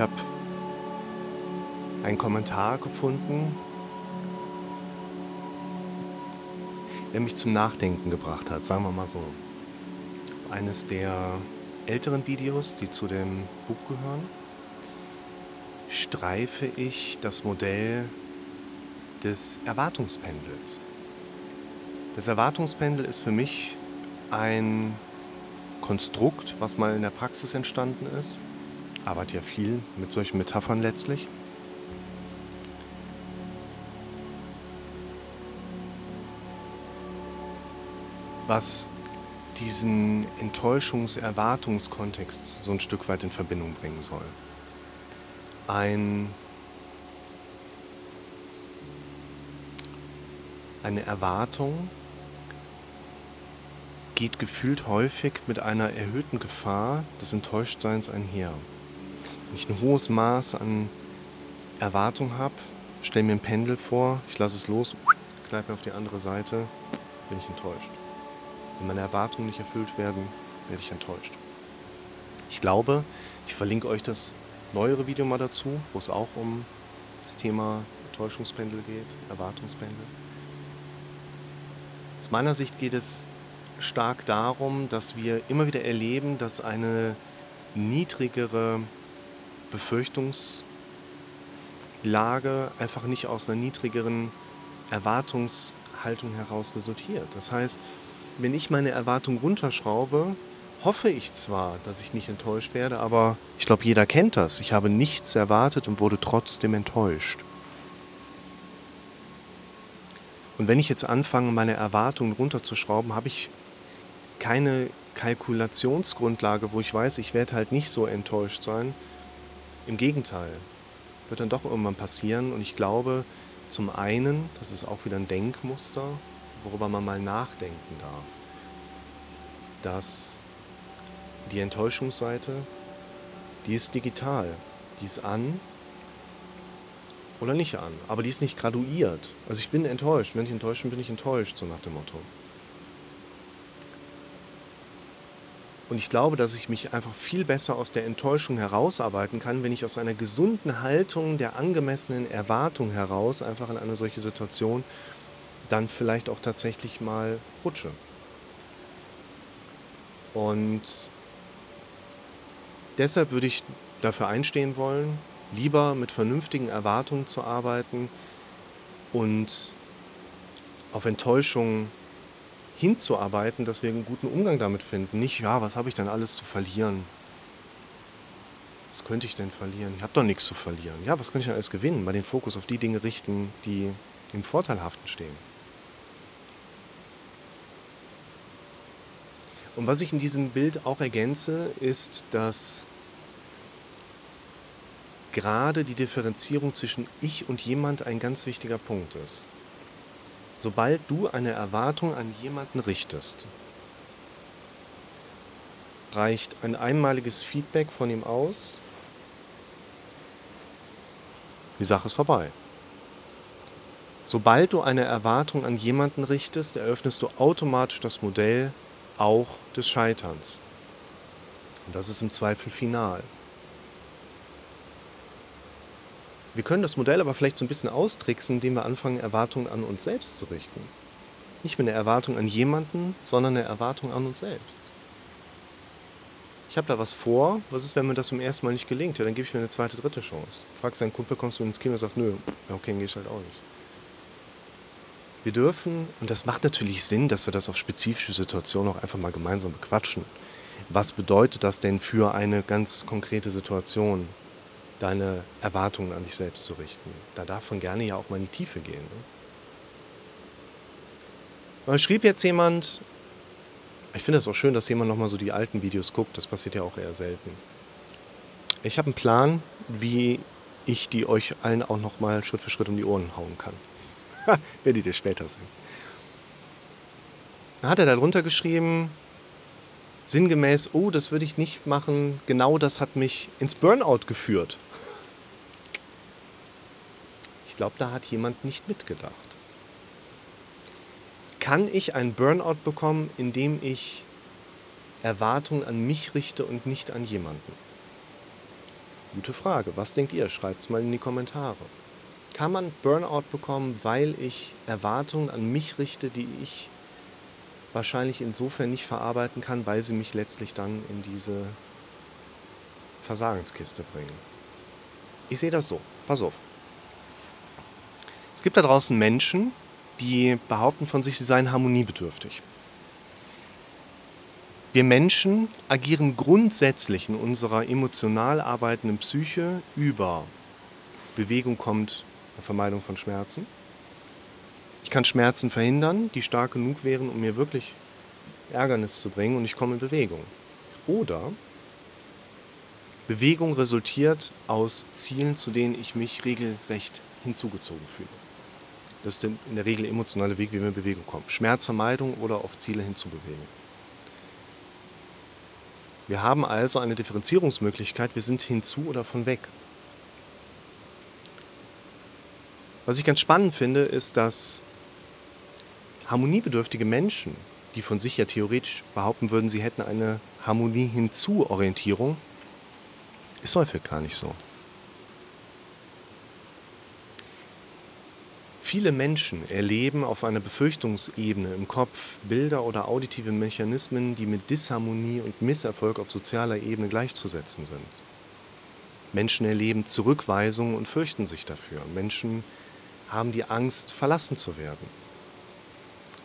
Ich habe einen Kommentar gefunden, der mich zum Nachdenken gebracht hat, sagen wir mal so. Eines der älteren Videos, die zu dem Buch gehören, streife ich das Modell des Erwartungspendels. Das Erwartungspendel ist für mich ein Konstrukt, was mal in der Praxis entstanden ist. Arbeite ja viel mit solchen Metaphern letztlich. Was diesen Enttäuschungs-Erwartungskontext so ein Stück weit in Verbindung bringen soll. Ein, eine Erwartung geht gefühlt häufig mit einer erhöhten Gefahr des Enttäuschtseins einher. Ich ein hohes Maß an Erwartung habe, stelle mir ein Pendel vor, ich lasse es los, kneipe auf die andere Seite, bin ich enttäuscht. Wenn meine Erwartungen nicht erfüllt werden, werde ich enttäuscht. Ich glaube, ich verlinke euch das neuere Video mal dazu, wo es auch um das Thema Täuschungspendel geht, Erwartungspendel. Aus meiner Sicht geht es stark darum, dass wir immer wieder erleben, dass eine niedrigere Befürchtungslage einfach nicht aus einer niedrigeren Erwartungshaltung heraus resultiert. Das heißt, wenn ich meine Erwartung runterschraube, hoffe ich zwar, dass ich nicht enttäuscht werde, aber ich glaube, jeder kennt das. Ich habe nichts erwartet und wurde trotzdem enttäuscht. Und wenn ich jetzt anfange, meine Erwartungen runterzuschrauben, habe ich keine Kalkulationsgrundlage, wo ich weiß, ich werde halt nicht so enttäuscht sein. Im Gegenteil, wird dann doch irgendwann passieren. Und ich glaube, zum einen, das ist auch wieder ein Denkmuster, worüber man mal nachdenken darf. Dass die Enttäuschungsseite, die ist digital, die ist an oder nicht an, aber die ist nicht graduiert. Also ich bin enttäuscht, wenn ich enttäuscht bin, bin ich enttäuscht, so nach dem Motto. Und ich glaube, dass ich mich einfach viel besser aus der Enttäuschung herausarbeiten kann, wenn ich aus einer gesunden Haltung der angemessenen Erwartung heraus einfach in eine solche Situation dann vielleicht auch tatsächlich mal rutsche. Und deshalb würde ich dafür einstehen wollen, lieber mit vernünftigen Erwartungen zu arbeiten und auf Enttäuschungen hinzuarbeiten, dass wir einen guten Umgang damit finden. Nicht, ja, was habe ich denn alles zu verlieren? Was könnte ich denn verlieren? Ich habe doch nichts zu verlieren. Ja, was könnte ich denn alles gewinnen? Mal den Fokus auf die Dinge richten, die im Vorteilhaften stehen. Und was ich in diesem Bild auch ergänze, ist, dass gerade die Differenzierung zwischen ich und jemand ein ganz wichtiger Punkt ist. Sobald du eine Erwartung an jemanden richtest, reicht ein einmaliges Feedback von ihm aus, die Sache ist vorbei. Sobald du eine Erwartung an jemanden richtest, eröffnest du automatisch das Modell auch des Scheiterns. Und das ist im Zweifel final. Wir können das Modell aber vielleicht so ein bisschen austricksen, indem wir anfangen, Erwartungen an uns selbst zu richten. Nicht mehr eine Erwartung an jemanden, sondern eine Erwartung an uns selbst. Ich habe da was vor, was ist, wenn mir das zum ersten Mal nicht gelingt? Ja, dann gebe ich mir eine zweite, dritte Chance. Fragst deinen Kumpel, kommst du ins Kino und sagst, nö, okay, dann gehst halt auch nicht. Wir dürfen, und das macht natürlich Sinn, dass wir das auf spezifische Situationen auch einfach mal gemeinsam bequatschen. Was bedeutet das denn für eine ganz konkrete Situation, deine Erwartungen an dich selbst zu richten? Da darf man gerne ja auch mal in die Tiefe gehen. Ne? Schrieb jetzt jemand, ich finde es auch schön, dass jemand nochmal so die alten Videos guckt, das passiert ja auch eher selten. Ich habe einen Plan, wie ich die euch allen auch nochmal Schritt für Schritt um die Ohren hauen kann. Werdet ihr später sehen. Dann hat er darunter geschrieben, sinngemäß, oh, das würde ich nicht machen, genau das hat mich ins Burnout geführt. Ich glaube, da hat jemand nicht mitgedacht. Kann ich einen Burnout bekommen, indem ich Erwartungen an mich richte und nicht an jemanden? Gute Frage. Was denkt ihr? Schreibt es mal in die Kommentare. Kann man Burnout bekommen, weil ich Erwartungen an mich richte, die ich wahrscheinlich insofern nicht verarbeiten kann, weil sie mich letztlich dann in diese Versagenskiste bringen? Ich sehe das so. Pass auf. Es gibt da draußen Menschen, die behaupten von sich, sie seien harmoniebedürftig. Wir Menschen agieren grundsätzlich in unserer emotional arbeitenden Psyche über Bewegung kommt der Vermeidung von Schmerzen. Ich kann Schmerzen verhindern, die stark genug wären, um mir wirklich Ärgernis zu bringen und ich komme in Bewegung. Oder Bewegung resultiert aus Zielen, zu denen ich mich regelrecht hinzugezogen fühle. Das ist in der Regel der emotionale Weg, wie wir in Bewegung kommen. Schmerzvermeidung oder auf Ziele hinzubewegen. Wir haben also eine Differenzierungsmöglichkeit, wir sind hinzu oder von weg. Was ich ganz spannend finde, ist, dass harmoniebedürftige Menschen, die von sich ja theoretisch behaupten würden, sie hätten eine Harmonie-hinzu-Orientierung, ist häufig gar nicht so. Viele Menschen erleben auf einer Befürchtungsebene im Kopf Bilder oder auditive Mechanismen, die mit Disharmonie und Misserfolg auf sozialer Ebene gleichzusetzen sind. Menschen erleben Zurückweisung und fürchten sich dafür. Menschen haben die Angst, verlassen zu werden.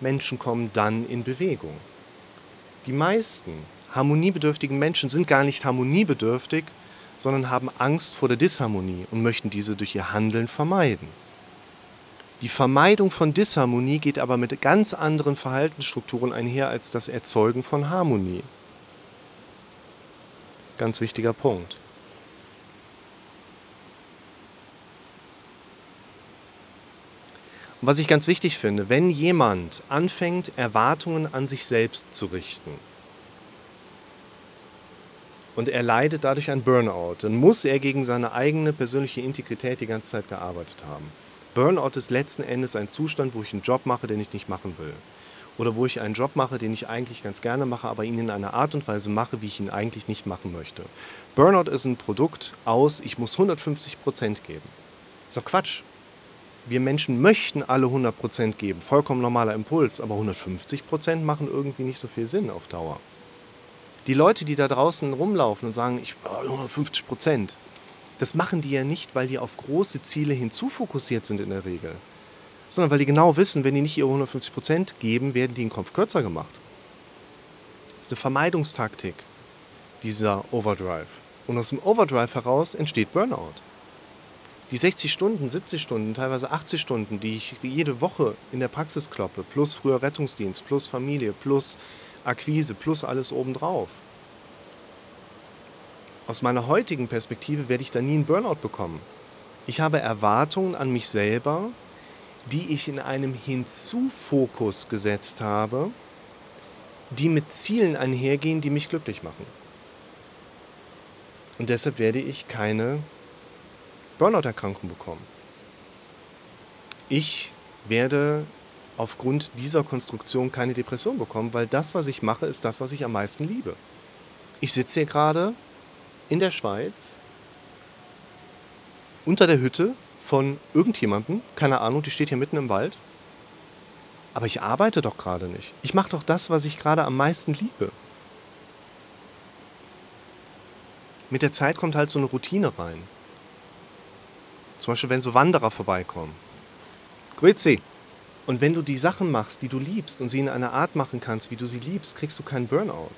Menschen kommen dann in Bewegung. Die meisten harmoniebedürftigen Menschen sind gar nicht harmoniebedürftig, sondern haben Angst vor der Disharmonie und möchten diese durch ihr Handeln vermeiden. Die Vermeidung von Disharmonie geht aber mit ganz anderen Verhaltensstrukturen einher als das Erzeugen von Harmonie. Ganz wichtiger Punkt. Und was ich ganz wichtig finde, wenn jemand anfängt, Erwartungen an sich selbst zu richten und er leidet dadurch ein Burnout, dann muss er gegen seine eigene persönliche Integrität die ganze Zeit gearbeitet haben. Burnout ist letzten Endes ein Zustand, wo ich einen Job mache, den ich nicht machen will. Oder wo ich einen Job mache, den ich eigentlich ganz gerne mache, aber ihn in einer Art und Weise mache, wie ich ihn eigentlich nicht machen möchte. Burnout ist ein Produkt aus, ich muss 150 Prozent geben. Ist doch Quatsch. Wir Menschen möchten alle 100 Prozent geben. Vollkommen normaler Impuls, aber 150 Prozent machen irgendwie nicht so viel Sinn auf Dauer. Die Leute, die da draußen rumlaufen und sagen, ich 150 Prozent, das machen die ja nicht, weil die auf große Ziele hinzufokussiert sind in der Regel, sondern weil die genau wissen, wenn die nicht ihre 150 Prozent geben, werden die im Kopf kürzer gemacht. Das ist eine Vermeidungstaktik, dieser Overdrive. Und aus dem Overdrive heraus entsteht Burnout. Die 60 Stunden, 70 Stunden, teilweise 80 Stunden, die ich jede Woche in der Praxis kloppe, plus früher Rettungsdienst, plus Familie, plus Akquise, plus alles obendrauf aus meiner heutigen Perspektive werde ich da nie einen Burnout bekommen. Ich habe Erwartungen an mich selber, die ich in einem Hinzufokus gesetzt habe, die mit Zielen einhergehen, die mich glücklich machen. Und deshalb werde ich keine Burnout-Erkrankung bekommen. Ich werde aufgrund dieser Konstruktion keine Depression bekommen, weil das, was ich mache, ist das, was ich am meisten liebe. Ich sitze hier gerade in der Schweiz unter der Hütte von irgendjemandem, keine Ahnung, die steht hier mitten im Wald. Aber ich arbeite doch gerade nicht. Ich mache doch das, was ich gerade am meisten liebe. Mit der Zeit kommt halt so eine Routine rein. Zum Beispiel, wenn so Wanderer vorbeikommen. Grüezi. Und wenn du die Sachen machst, die du liebst und sie in einer Art machen kannst, wie du sie liebst, kriegst du keinen Burnout.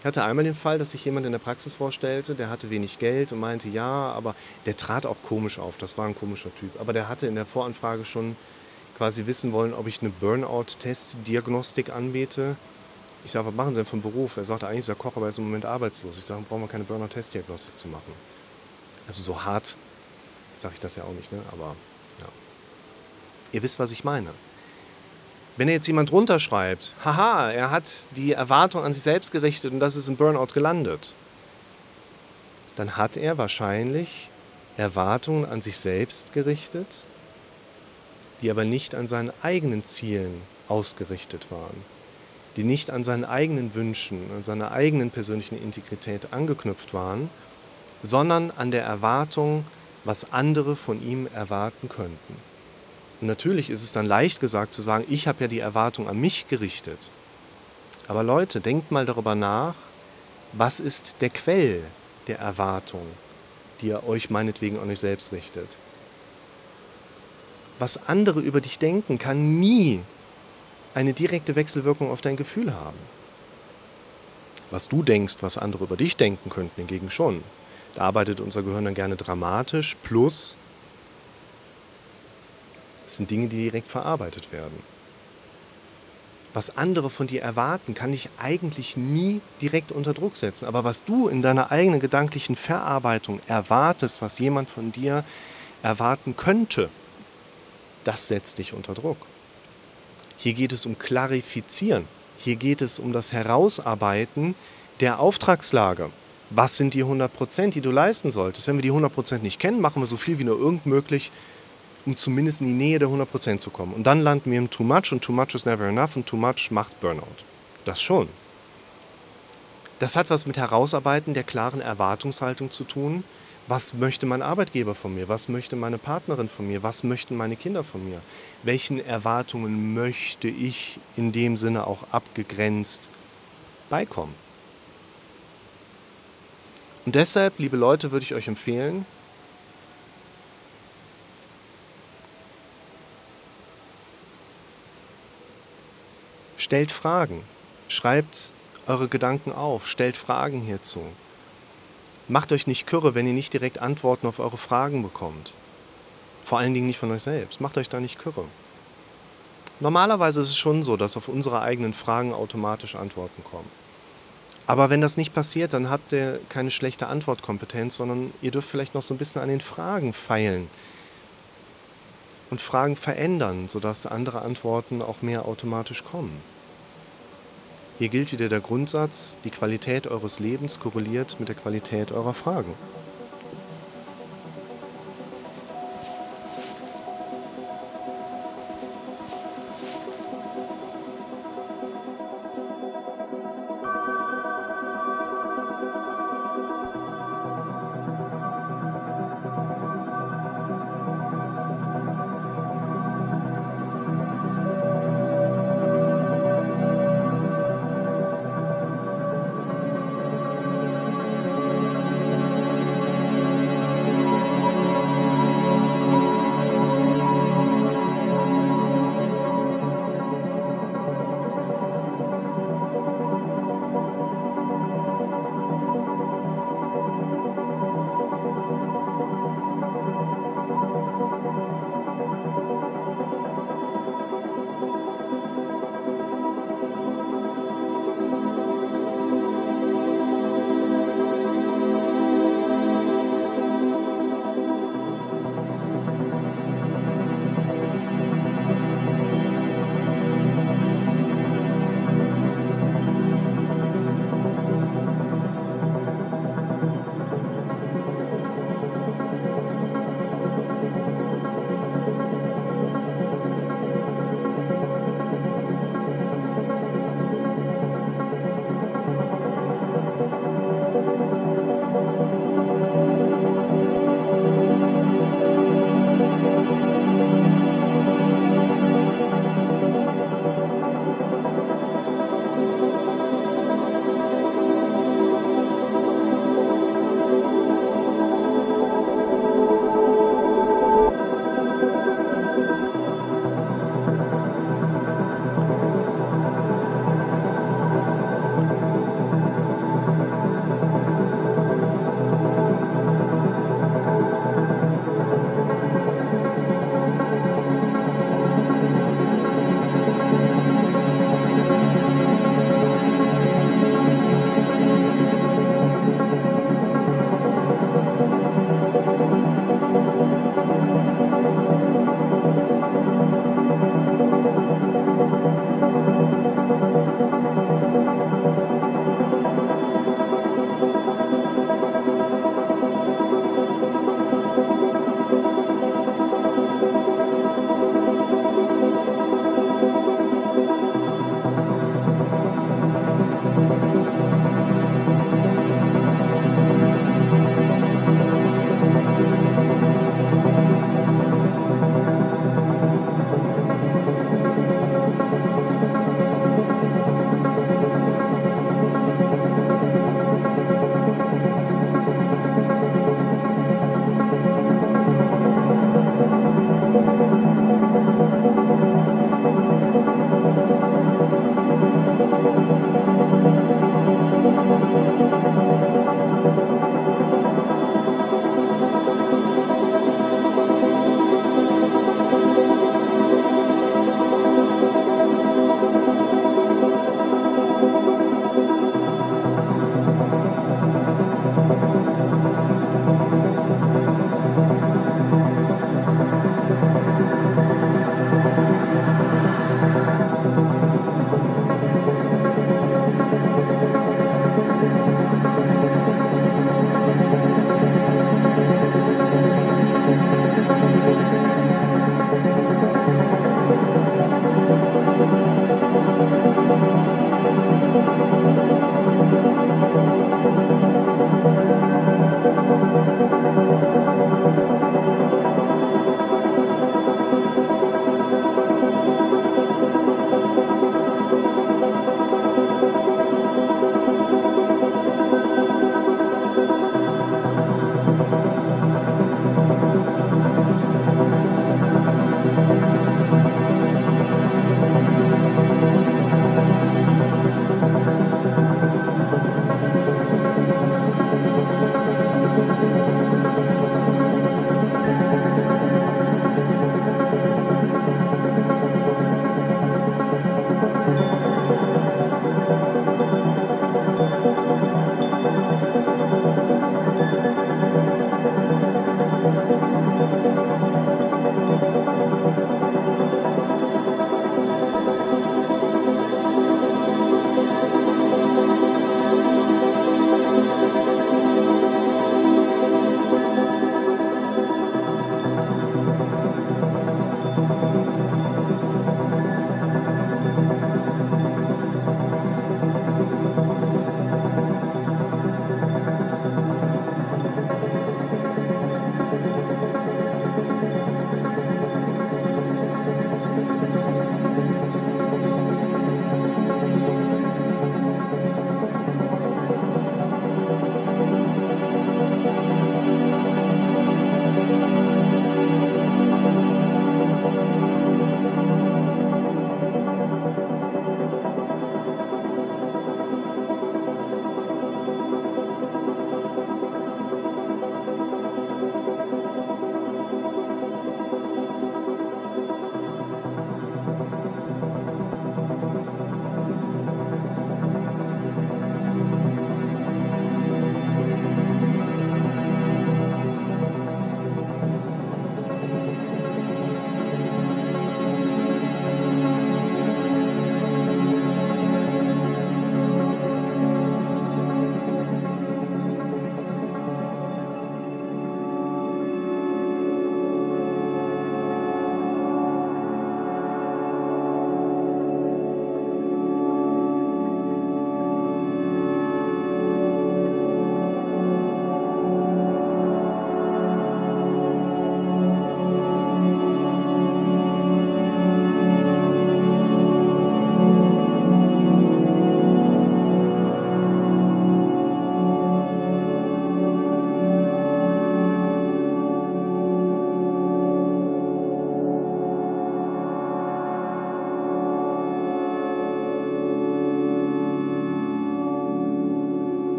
Ich hatte einmal den Fall, dass sich jemand in der Praxis vorstellte, der hatte wenig Geld und meinte, ja, aber der trat auch komisch auf, das war ein komischer Typ. Aber der hatte in der Voranfrage schon quasi wissen wollen, ob ich eine Burnout-Test-Diagnostik anbete. Ich sage, was machen Sie denn vom Beruf? Er sagte, eigentlich ist er Koch, aber er ist im Moment arbeitslos. Ich sage, brauchen wir keine Burnout-Test-Diagnostik zu machen. Also so hart sage ich das ja auch nicht, ne? aber ja. Ihr wisst, was ich meine. Wenn jetzt jemand runterschreibt, haha, er hat die Erwartung an sich selbst gerichtet und das ist im Burnout gelandet, dann hat er wahrscheinlich Erwartungen an sich selbst gerichtet, die aber nicht an seinen eigenen Zielen ausgerichtet waren, die nicht an seinen eigenen Wünschen, an seiner eigenen persönlichen Integrität angeknüpft waren, sondern an der Erwartung, was andere von ihm erwarten könnten. Natürlich ist es dann leicht gesagt zu sagen, ich habe ja die Erwartung an mich gerichtet. Aber Leute, denkt mal darüber nach, was ist der Quell der Erwartung, die ihr euch meinetwegen an euch selbst richtet. Was andere über dich denken, kann nie eine direkte Wechselwirkung auf dein Gefühl haben. Was du denkst, was andere über dich denken könnten, hingegen schon. Da arbeitet unser Gehirn dann gerne dramatisch, plus es sind Dinge, die direkt verarbeitet werden. Was andere von dir erwarten, kann dich eigentlich nie direkt unter Druck setzen. Aber was du in deiner eigenen gedanklichen Verarbeitung erwartest, was jemand von dir erwarten könnte, das setzt dich unter Druck. Hier geht es um Klarifizieren. Hier geht es um das Herausarbeiten der Auftragslage. Was sind die 100 Prozent, die du leisten solltest? Wenn wir die 100 Prozent nicht kennen, machen wir so viel wie nur irgend möglich, um zumindest in die Nähe der 100 Prozent zu kommen. Und dann landen wir im Too Much und Too Much is never enough und Too Much macht Burnout. Das schon. Das hat was mit Herausarbeiten der klaren Erwartungshaltung zu tun, was möchte mein Arbeitgeber von mir? Was möchte meine Partnerin von mir? Was möchten meine Kinder von mir? Welchen Erwartungen möchte ich in dem Sinne auch abgegrenzt beikommen? Und deshalb, liebe Leute, würde ich euch empfehlen, stellt Fragen, schreibt eure Gedanken auf, stellt Fragen hierzu. Macht euch nicht kürre, wenn ihr nicht direkt Antworten auf eure Fragen bekommt. Vor allen Dingen nicht von euch selbst. Macht euch da nicht kürre. Normalerweise ist es schon so, dass auf unsere eigenen Fragen automatisch Antworten kommen. Aber wenn das nicht passiert, dann habt ihr keine schlechte Antwortkompetenz, sondern ihr dürft vielleicht noch so ein bisschen an den Fragen feilen und Fragen verändern, sodass andere Antworten auch mehr automatisch kommen. Hier gilt wieder der Grundsatz, die Qualität eures Lebens korreliert mit der Qualität eurer Fragen.